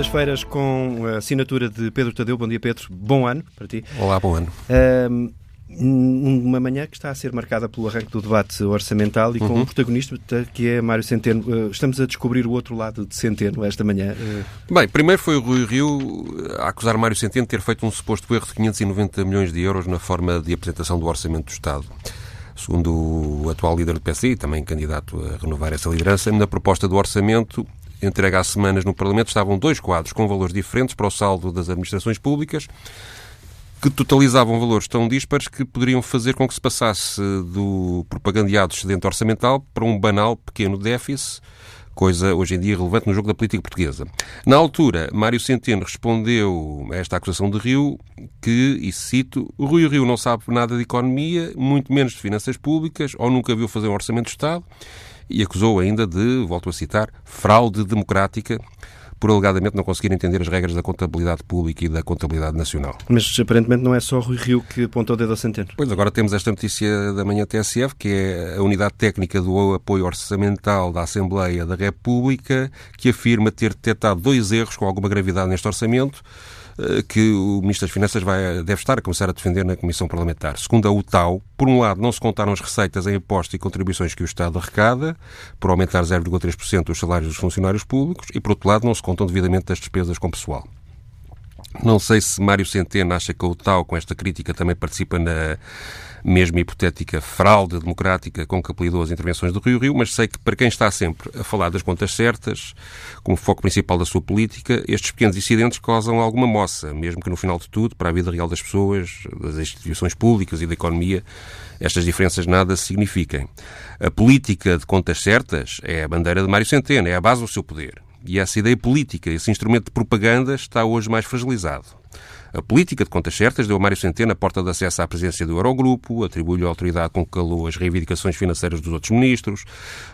segundas-feiras com a assinatura de Pedro Tadeu. Bom dia, Pedro. Bom ano para ti. Olá, bom ano. Um, uma manhã que está a ser marcada pelo arranque do debate orçamental e com uhum. um protagonista que é Mário Centeno. Uh, estamos a descobrir o outro lado de Centeno esta manhã. Uh, Bem, primeiro foi o Rui Rio a acusar Mário Centeno de ter feito um suposto erro de 590 milhões de euros na forma de apresentação do Orçamento do Estado. Segundo o atual líder do PSI, também candidato a renovar essa liderança, na proposta do orçamento entregue há semanas no Parlamento estavam dois quadros com valores diferentes para o saldo das administrações públicas que totalizavam valores tão dispares que poderiam fazer com que se passasse do propagandeado excedente orçamental para um banal pequeno déficit, coisa hoje em dia relevante no jogo da política portuguesa. Na altura, Mário Centeno respondeu a esta acusação de Rio que, e cito, Rui Rio não sabe nada de economia, muito menos de finanças públicas, ou nunca viu fazer um orçamento de Estado, e acusou ainda de, volto a citar, fraude democrática por alegadamente não conseguir entender as regras da contabilidade pública e da contabilidade nacional. Mas aparentemente não é só Rui Rio que apontou o dedo ao Centeno. Pois agora temos esta notícia da manhã TSF, que é a Unidade Técnica do Apoio Orçamental da Assembleia da República, que afirma ter detectado dois erros com alguma gravidade neste orçamento. Eh, que o Ministro das Finanças vai, deve estar a começar a defender na Comissão Parlamentar. Segundo a UTAU, por um lado, não se contaram as receitas em impostos e contribuições que o Estado arrecada, por aumentar 0,3% os salários dos funcionários públicos, e, por outro lado, não se contam devidamente as despesas com pessoal. Não sei se Mário Centeno acha que a UTAU, com esta crítica, também participa na mesmo hipotética fraude democrática com que apelidou as intervenções do Rio Rio, mas sei que para quem está sempre a falar das contas certas, como foco principal da sua política, estes pequenos incidentes causam alguma moça, mesmo que no final de tudo, para a vida real das pessoas, das instituições públicas e da economia, estas diferenças nada signifiquem. A política de contas certas é a bandeira de Mário Centeno, é a base do seu poder. E essa ideia política, esse instrumento de propaganda, está hoje mais fragilizado. A política de contas certas deu a Mário Centeno a porta de acesso à presidência do Eurogrupo, atribuiu-lhe a autoridade com que calou as reivindicações financeiras dos outros ministros,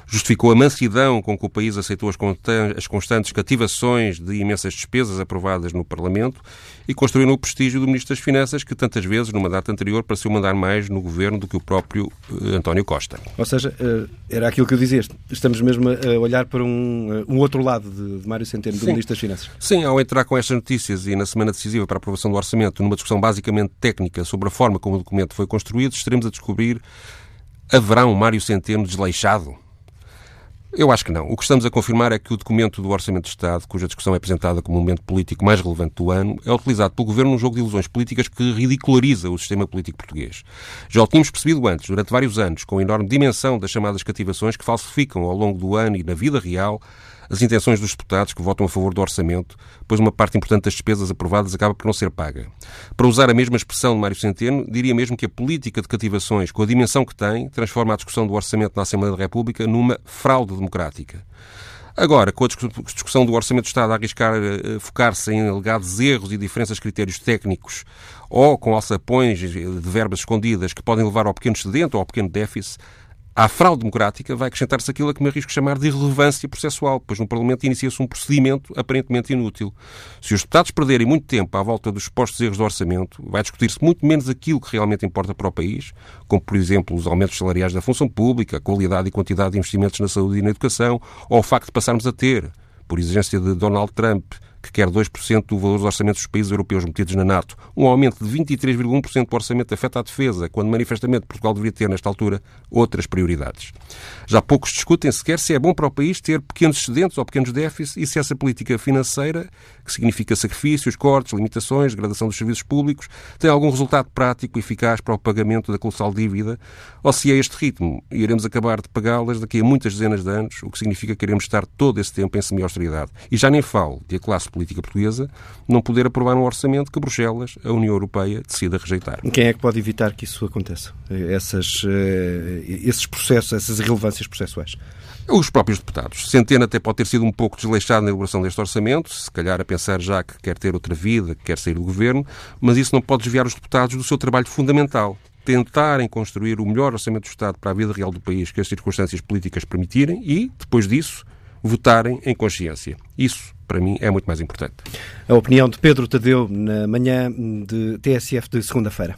justificou a mansidão com que o país aceitou as constantes cativações de imensas despesas aprovadas no Parlamento e construiu no prestígio do Ministro das Finanças, que tantas vezes, numa data anterior, pareceu mandar mais no governo do que o próprio uh, António Costa. Ou seja, uh, era aquilo que eu dizia, estamos mesmo a olhar para um, uh, um outro lado de, de Mário Centeno, do Sim. Ministro das Finanças. Sim, ao entrar com estas notícias e na semana decisiva para a aprovação do orçamento, numa discussão basicamente técnica sobre a forma como o documento foi construído, estaremos a descobrir haverá um Mário Centeno desleixado? Eu acho que não. O que estamos a confirmar é que o documento do Orçamento de Estado, cuja discussão é apresentada como o momento político mais relevante do ano, é utilizado pelo Governo num jogo de ilusões políticas que ridiculariza o sistema político português. Já o tínhamos percebido antes, durante vários anos, com a enorme dimensão das chamadas cativações que falsificam ao longo do ano e na vida real as intenções dos deputados que votam a favor do orçamento, pois uma parte importante das despesas aprovadas acaba por não ser paga. Para usar a mesma expressão de Mário Centeno, diria mesmo que a política de cativações, com a dimensão que tem, transforma a discussão do orçamento na Assembleia da República numa fraude democrática. Agora, com a discussão do Orçamento do Estado a arriscar uh, focar-se em alegados erros e diferenças de critérios técnicos ou com alçapões de verbas escondidas que podem levar ao pequeno excedente ou ao pequeno déficit, à fraude democrática vai acrescentar-se aquilo a que me arrisco chamar de irrelevância processual, pois no Parlamento inicia-se um procedimento aparentemente inútil. Se os deputados perderem muito tempo à volta dos supostos erros do orçamento, vai discutir-se muito menos aquilo que realmente importa para o país, como, por exemplo, os aumentos salariais da função pública, a qualidade e quantidade de investimentos na saúde e na educação, ou o facto de passarmos a ter, por exigência de Donald Trump, que quer 2% do valor dos orçamentos dos países europeus metidos na NATO, um aumento de 23,1% do orçamento afeta a defesa, quando manifestamente Portugal deveria ter, nesta altura, outras prioridades. Já poucos discutem sequer se é bom para o país ter pequenos excedentes ou pequenos déficits e se essa política financeira, que significa sacrifícios, cortes, limitações, degradação dos serviços públicos, tem algum resultado prático e eficaz para o pagamento da colossal dívida, ou se é este ritmo e iremos acabar de pagá-las daqui a muitas dezenas de anos, o que significa que iremos estar todo esse tempo em semi-austeridade. E já nem falo de a classe política portuguesa não poder aprovar um orçamento que Bruxelas, a União Europeia, decida rejeitar. Quem é que pode evitar que isso aconteça? Essas, eh, esses processos, essas irrelevâncias processuais? Os próprios deputados. Centeno até pode ter sido um pouco desleixado na elaboração deste orçamento, se calhar a pensar já que quer ter outra vida, que quer sair do governo, mas isso não pode desviar os deputados do seu trabalho fundamental. Tentarem construir o melhor orçamento do Estado para a vida real do país que as circunstâncias políticas permitirem e, depois disso, votarem em consciência. Isso, para mim, é muito mais importante. A opinião de Pedro Tadeu na manhã de TSF de segunda-feira.